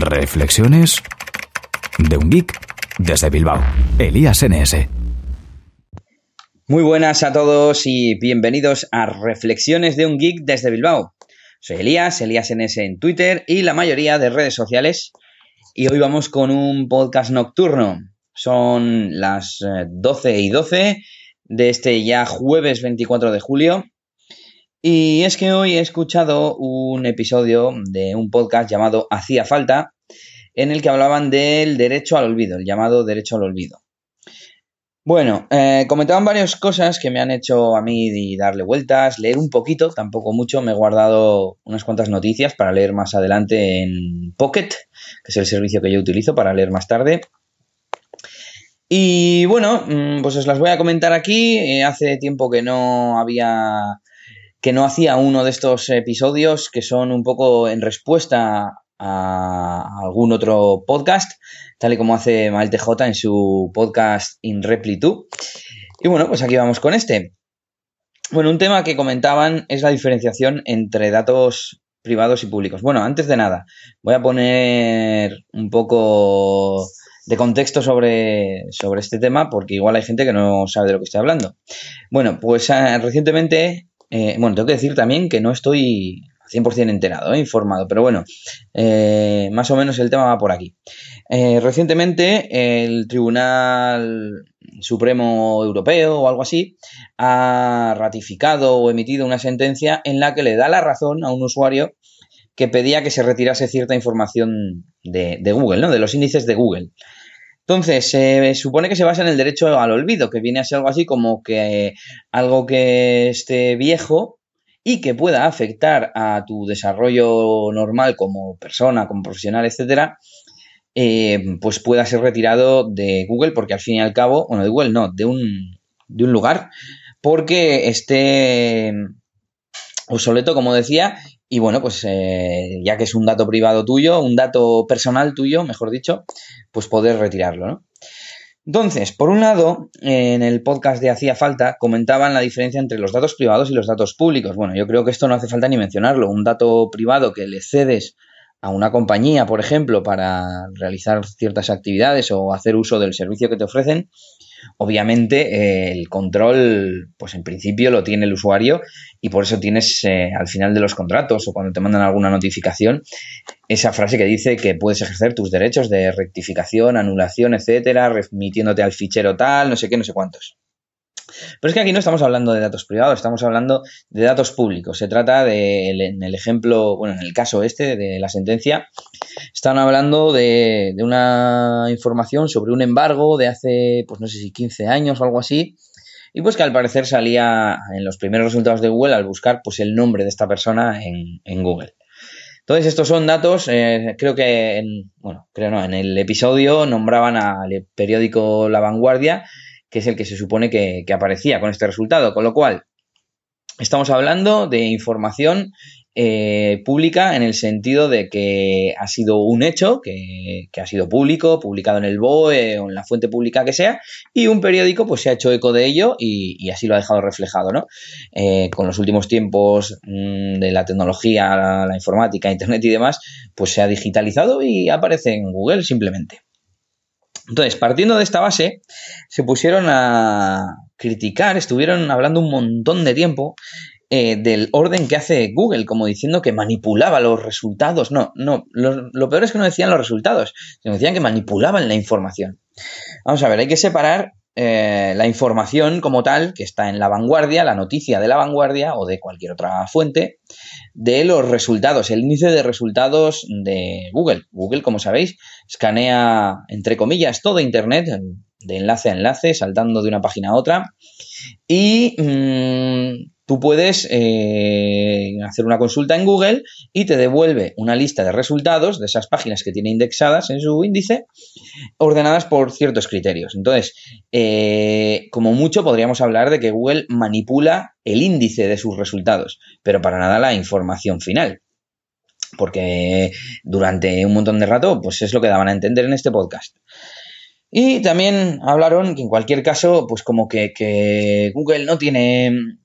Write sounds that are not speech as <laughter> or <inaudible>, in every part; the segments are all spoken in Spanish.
Reflexiones de un geek desde Bilbao. Elías NS. Muy buenas a todos y bienvenidos a Reflexiones de un geek desde Bilbao. Soy Elías, Elías NS en Twitter y la mayoría de redes sociales. Y hoy vamos con un podcast nocturno. Son las 12 eh, y 12 de este ya jueves 24 de julio. Y es que hoy he escuchado un episodio de un podcast llamado Hacía falta, en el que hablaban del derecho al olvido, el llamado derecho al olvido. Bueno, eh, comentaban varias cosas que me han hecho a mí darle vueltas, leer un poquito, tampoco mucho. Me he guardado unas cuantas noticias para leer más adelante en Pocket, que es el servicio que yo utilizo para leer más tarde. Y bueno, mm, pues os las voy a comentar aquí. Eh, hace tiempo que no había que no hacía uno de estos episodios que son un poco en respuesta a algún otro podcast, tal y como hace Mal TJ en su podcast In Reply 2. Y bueno, pues aquí vamos con este. Bueno, un tema que comentaban es la diferenciación entre datos privados y públicos. Bueno, antes de nada, voy a poner un poco de contexto sobre, sobre este tema, porque igual hay gente que no sabe de lo que estoy hablando. Bueno, pues eh, recientemente, eh, bueno, tengo que decir también que no estoy 100% enterado, ¿eh? informado, pero bueno, eh, más o menos el tema va por aquí. recientemente el Tribunal Supremo Europeo o algo así ha ratificado o emitido una sentencia en la que le da la razón a un usuario que pedía que se retirase cierta información de, Google, ¿no? De los índices de Google. Entonces, se supone que se basa en el derecho al olvido, que viene a ser algo así como que algo que esté viejo y que pueda afectar a tu desarrollo normal como persona, como profesional, etcétera, eh, pues pueda ser retirado de Google, porque al fin y al cabo, bueno, de Google no, de un, de un lugar, porque esté obsoleto, como decía, y bueno, pues eh, ya que es un dato privado tuyo, un dato personal tuyo, mejor dicho, pues poder retirarlo, ¿no? Entonces, por un lado, en el podcast de Hacía Falta comentaban la diferencia entre los datos privados y los datos públicos. Bueno, yo creo que esto no hace falta ni mencionarlo. Un dato privado que le cedes a una compañía, por ejemplo, para realizar ciertas actividades o hacer uso del servicio que te ofrecen, Obviamente eh, el control, pues en principio lo tiene el usuario y por eso tienes eh, al final de los contratos o cuando te mandan alguna notificación esa frase que dice que puedes ejercer tus derechos de rectificación, anulación, etcétera, remitiéndote al fichero tal, no sé qué, no sé cuántos. Pero es que aquí no estamos hablando de datos privados, estamos hablando de datos públicos. Se trata de, en el ejemplo, bueno, en el caso este de la sentencia, están hablando de, de una información sobre un embargo de hace, pues no sé si 15 años o algo así, y pues que al parecer salía en los primeros resultados de Google al buscar pues el nombre de esta persona en, Google. Entonces, estos son datos, eh, creo que, en, bueno, creo no, en el episodio nombraban al periódico La Vanguardia que es el que se supone que, aparecía con este resultado. Con lo cual, estamos hablando de información eh, pública en el sentido de que ha sido un hecho, que, ha sido público, publicado en el BOE o en la fuente pública que sea, y un periódico pues se ha hecho eco de ello y, así lo ha dejado reflejado, ¿no? Eh, con los últimos tiempos mm, de la tecnología, la, la informática, internet y demás, pues se ha digitalizado y aparece en Google simplemente. Entonces, partiendo de esta base, se pusieron a criticar, estuvieron hablando un montón de tiempo eh, del orden que hace Google, como diciendo que manipulaba los resultados. No, no, lo, peor es que no decían los resultados, sino decían que manipulaban la información. Vamos a ver, hay que separar eh, la información como tal, que está en la vanguardia, la noticia de la vanguardia o de cualquier otra fuente, de los resultados, el índice de resultados de Google. Google, como sabéis, escanea, entre comillas, todo Internet, de enlace a enlace, saltando de una página a otra, y mm, tú puedes eh, hacer una consulta en Google y te devuelve una lista de resultados de esas páginas que tiene indexadas en su índice, ordenadas por ciertos criterios. Entonces, eh, como mucho podríamos hablar de que Google manipula el índice de sus resultados, pero para nada la información final. Porque durante un montón de rato, pues es lo que daban a entender en este podcast. Y también hablaron que en cualquier caso, pues como que, que Google no tiene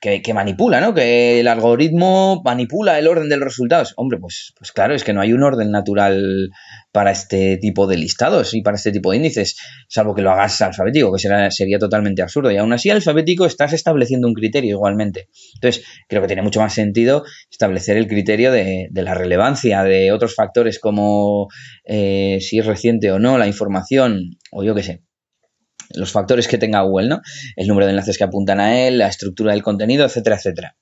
que, manipula, ¿no? Que el algoritmo manipula el orden de los resultados. Hombre, pues, pues claro, es que no hay un orden natural para este tipo de listados y para este tipo de índices, salvo que lo hagas alfabético, que será, sería totalmente absurdo. Y aún así, alfabético estás estableciendo un criterio igualmente. Entonces, creo que tiene mucho más sentido establecer el criterio de, la relevancia de otros factores como eh, si es reciente o no la información, o yo qué sé, los factores que tenga Google, ¿no? El número de enlaces que apuntan a él, la estructura del contenido, etcétera, etcétera.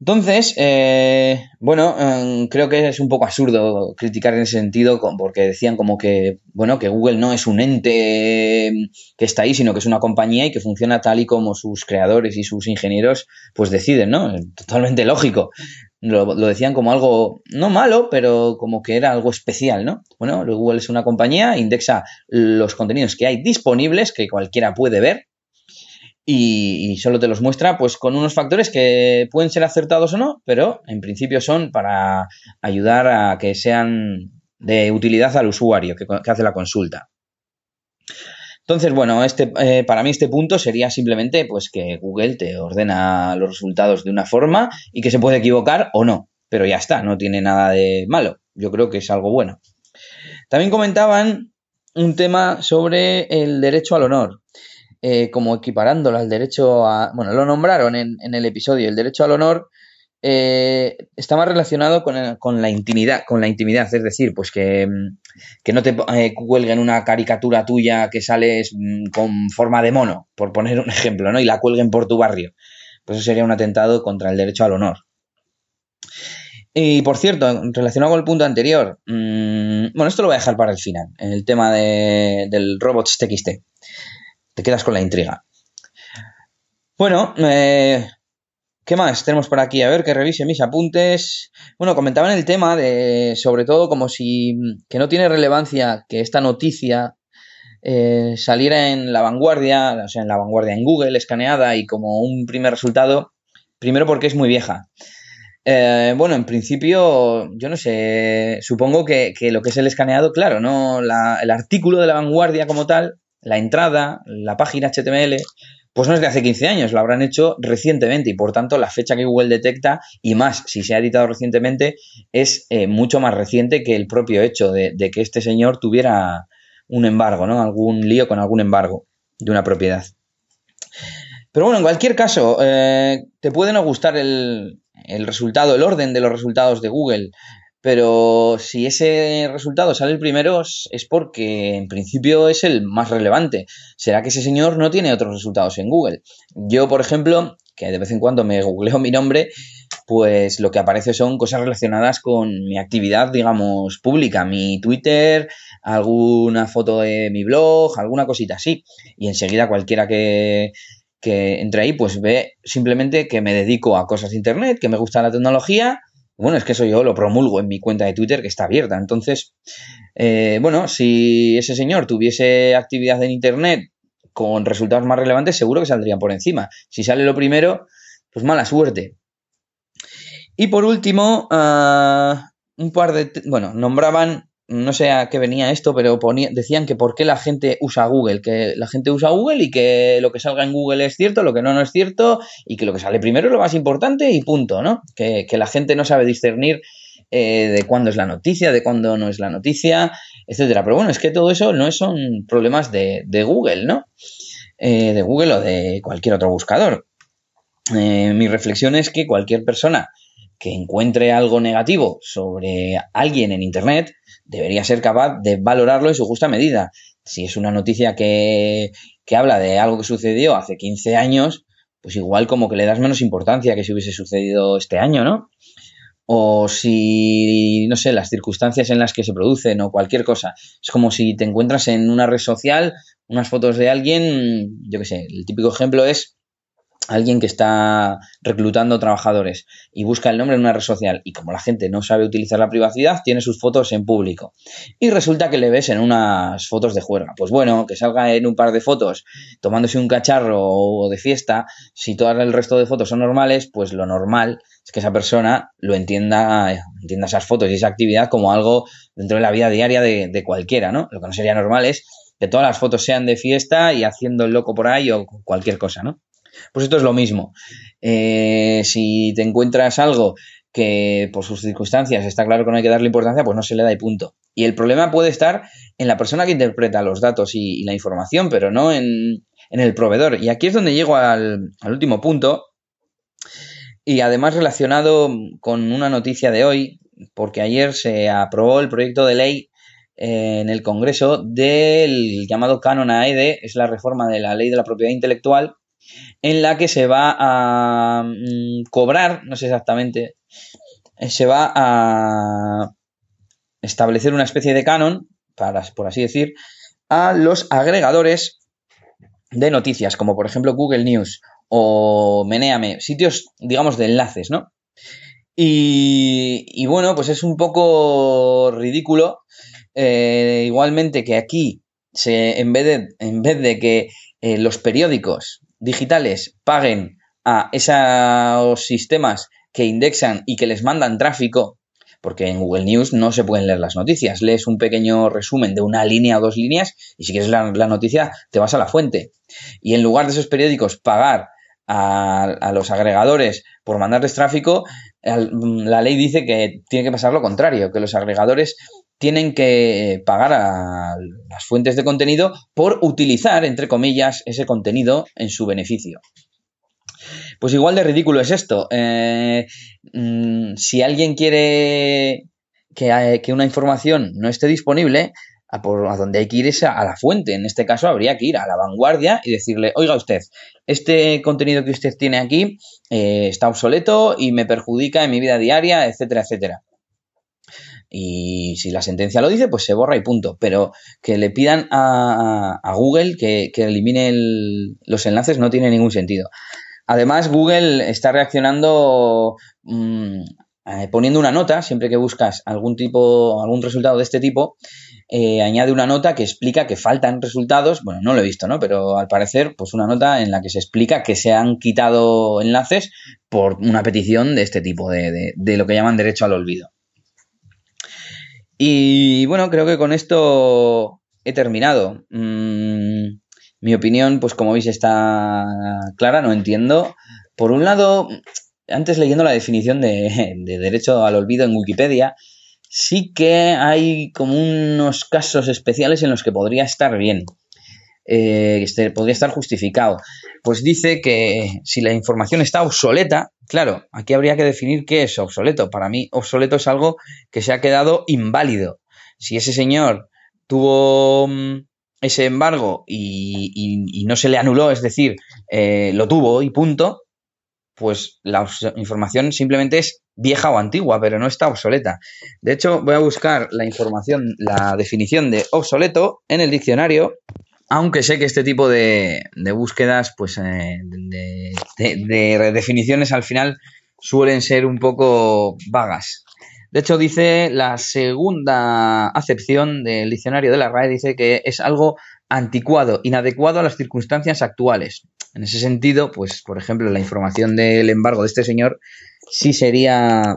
Entonces, eh, bueno, em, creo que es un poco absurdo criticar en ese sentido, porque decían como que, bueno, que Google no es un ente em, que está ahí, sino que es una compañía y que funciona tal y como sus creadores y sus ingenieros pues deciden, ¿no? Totalmente lógico lo, decían como algo, no malo, pero como que era algo especial, ¿no? Bueno, Google es una compañía, indexa los contenidos que hay disponibles, que cualquiera puede ver, y, solo te los muestra pues con unos factores que pueden ser acertados o no, pero en principio son para ayudar a que sean de utilidad al usuario que hace la consulta. Entonces, bueno, este, eh, para mí este punto sería simplemente pues que Google te ordena los resultados de una forma y que se puede equivocar o no, pero ya está, no tiene nada de malo. Yo creo que es algo bueno. También comentaban un tema sobre el derecho al honor, eh, como equiparándolo al derecho a... Bueno, lo nombraron en, en el episodio, el derecho al honor eh, está más relacionado con, la intimidad, con la intimidad, es decir, pues que, no te eh, cuelguen una caricatura tuya que sales mm, con forma de mono, por poner un ejemplo, ¿no? Y la cuelguen por tu barrio. Pues eso sería un atentado contra el derecho al honor. Y por cierto, relacionado con el punto anterior, mm, bueno, esto lo voy a dejar para el final, en el tema de, del robots TXT. Te quedas con la intriga. Bueno, eh, ¿Qué más tenemos por aquí? A ver, que revise mis apuntes. Bueno, comentaban el tema de, sobre todo, como si que no tiene relevancia que esta noticia eh, saliera en la vanguardia, o sea, en la vanguardia en Google, escaneada y como un primer resultado, primero porque es muy vieja. Eh, bueno, en principio, yo no sé, supongo que, lo que es el escaneado, claro, no el artículo de la vanguardia como tal, la entrada, la página HTML, pues no es de hace 15 años, lo habrán hecho recientemente y por tanto la fecha que Google detecta, y más si se ha editado recientemente, es eh, mucho más reciente que el propio hecho de, que este señor tuviera un embargo, ¿no? Algún lío con algún embargo de una propiedad. Pero bueno, en cualquier caso, eh, te puede no gustar el, el resultado, el orden de los resultados de Google, pero si ese resultado sale el primero es porque en principio es el más relevante. ¿Será que ese señor no tiene otros resultados en Google? Yo, por ejemplo, que de vez en cuando me <laughs> googleo mi nombre, pues lo que aparece son cosas relacionadas con mi actividad, digamos, pública, mi Twitter, alguna foto de mi blog, alguna cosita así. Y enseguida cualquiera que, que entre ahí, pues ve simplemente que me dedico a cosas de Internet, que me gusta la tecnología bueno, es que eso yo lo promulgo en mi cuenta de Twitter que está abierta. Entonces, eh, bueno, si ese señor tuviese actividad en Internet con resultados más relevantes, seguro que saldrían por encima. Si sale lo primero, pues mala suerte. Y por último, ah, un par de... Bueno, nombraban no sé a qué venía esto, pero decían que por qué la gente usa Google, que la gente usa Google y que lo que salga en Google es cierto, lo que no no es cierto y que lo que sale primero es lo más importante y punto, ¿no? Que, la gente no sabe discernir eh, de cuándo es la noticia, de cuándo no es la noticia, etcétera. Pero bueno, es que todo eso no son problemas de, Google, ¿no? Eh, de Google o de cualquier otro buscador. Eh, mi reflexión es que cualquier persona que encuentre algo negativo sobre alguien en Internet, debería ser capaz de valorarlo en su justa medida. Si es una noticia que, que habla de algo que sucedió hace 15 años, pues igual como que le das menos importancia que si hubiese sucedido este año, ¿no? O si, no sé, las circunstancias en las que se producen o cualquier cosa. Es como si te encuentras en una red social unas fotos de alguien, yo qué sé, el típico ejemplo es alguien que está reclutando trabajadores y busca el nombre en una red social y como la gente no sabe utilizar la privacidad, tiene sus fotos en público. Y resulta que le ves en unas fotos de juerga. Pues bueno, que salga en un par de fotos tomándose un cacharro o de fiesta, si todo el resto de fotos son normales, pues lo normal es que esa persona lo entienda, entienda esas fotos y esa actividad como algo dentro de la vida diaria de, de cualquiera, ¿no? Lo que no sería normal es que todas las fotos sean de fiesta y haciendo el loco por ahí o cualquier cosa, ¿no? Pues esto es lo mismo. Eh, si te encuentras algo que por sus circunstancias está claro que no hay que darle importancia, pues no se le da y punto. Y el problema puede estar en la persona que interpreta los datos y, la información, pero no en, el proveedor. Y aquí es donde llego al, último punto, y además relacionado con una noticia de hoy, porque ayer se aprobó el proyecto de ley eh, en el Congreso del llamado Canon AED, es la reforma de la ley de la propiedad intelectual, en la que se va a mm, cobrar, no sé exactamente, eh, se va a establecer una especie de canon, para, por así decir, a los agregadores de noticias, como por ejemplo Google News o Meneame, sitios, digamos, de enlaces, ¿no? Y, bueno, pues es un poco ridículo. Eh, igualmente que aquí, se, en, vez de, en vez de que eh, los periódicos digitales paguen a esos sistemas que indexan y que les mandan tráfico, porque en Google News no se pueden leer las noticias. Lees un pequeño resumen de una línea o dos líneas y si quieres la, la noticia te vas a la fuente. Y en lugar de esos periódicos pagar a, los agregadores por mandarles tráfico, la ley dice que tiene que pasar lo contrario, que los agregadores tienen que pagar a las fuentes de contenido por utilizar, entre comillas, ese contenido en su beneficio. Pues igual de ridículo es esto. Eh, mm, si alguien quiere que, que, una información no esté disponible, a, por, a donde hay que ir es a, la fuente. En este caso habría que ir a la vanguardia y decirle, oiga usted, este contenido que usted tiene aquí eh, está obsoleto y me perjudica en mi vida diaria, etcétera, etcétera. Y si la sentencia lo dice, pues se borra y punto. Pero que le pidan a, Google que, elimine los enlaces no tiene ningún sentido. Además, Google está reaccionando mm, eh, poniendo una nota, siempre que buscas algún tipo, algún resultado de este tipo, eh, añade una nota que explica que faltan resultados, bueno, no lo he visto, ¿no? Pero al parecer, pues una nota en la que se explica que se han quitado enlaces por una petición de este tipo, de, de lo que llaman derecho al olvido. Y bueno, creo que con esto he terminado. Mm, mi opinión, pues como veis, está clara, no entiendo. Por un lado, antes leyendo la definición de, <laughs> derecho al olvido en Wikipedia, sí que hay como unos casos especiales en los que podría estar bien. Eh, este, podría estar justificado. Pues dice que si la información está obsoleta, claro, aquí habría que definir qué es obsoleto. Para mí, obsoleto es algo que se ha quedado inválido. Si ese señor tuvo mm, ese embargo y, no se le anuló, es decir, eh, lo tuvo y punto, pues la información simplemente es vieja o antigua, pero no está obsoleta. De hecho, voy a buscar la información, la definición de obsoleto en el diccionario, aunque sé que este tipo de, búsquedas, pues eh, de, de, definiciones al final suelen ser un poco vagas. De hecho, dice la segunda acepción del diccionario de la RAE, dice que es algo anticuado, inadecuado a las circunstancias actuales. En ese sentido, pues, por ejemplo, la información del embargo de este señor sí sería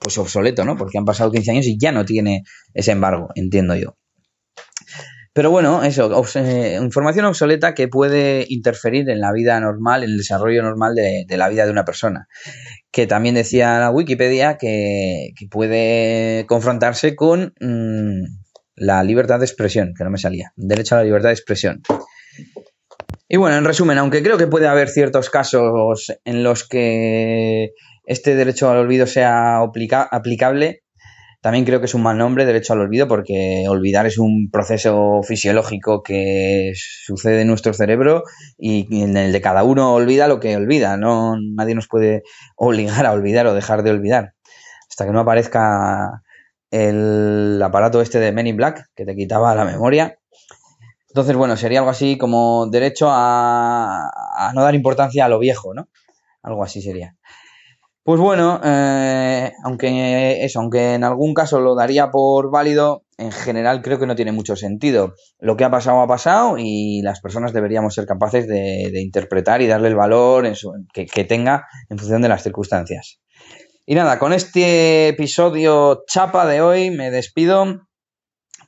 pues obsoleto, ¿no? Porque han pasado 15 años y ya no tiene ese embargo, entiendo yo. Pero bueno, eso, eh, información obsoleta que puede interferir en la vida normal, en el desarrollo normal de, la vida de una persona. Que también decía la Wikipedia que, puede confrontarse con mm, la libertad de expresión, que no me salía, derecho a la libertad de expresión. Y bueno, en resumen, aunque creo que puede haber ciertos casos en los que este derecho al olvido sea aplicable, también creo que es un mal nombre, derecho al olvido, porque olvidar es un proceso fisiológico que sucede en nuestro cerebro y en el de cada uno olvida lo que olvida. No, nadie nos puede obligar a olvidar o dejar de olvidar. Hasta que no aparezca el aparato este de Men in Black, que te quitaba la memoria, entonces, bueno, sería algo así como derecho a, no dar importancia a lo viejo, ¿no? Algo así sería. Pues bueno, eh, aunque eso, aunque en algún caso lo daría por válido, en general creo que no tiene mucho sentido. Lo que ha pasado ha pasado y las personas deberíamos ser capaces de, interpretar y darle el valor que, que tenga en función de las circunstancias. Y nada, con este episodio chapa de hoy me despido.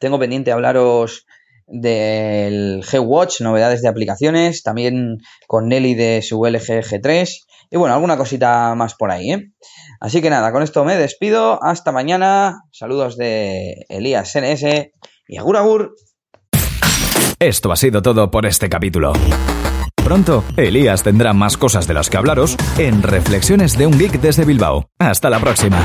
Tengo pendiente hablaros del G-Watch, novedades de aplicaciones, también con Nelly de su LG G3 y bueno, alguna cosita más por ahí, ¿eh? Así que nada, con esto me despido, hasta mañana, saludos de Elías NS y agur agur. Esto ha sido todo por este capítulo. Pronto, Elías tendrá más cosas de las que hablaros en Reflexiones de un Geek desde Bilbao. Hasta la próxima.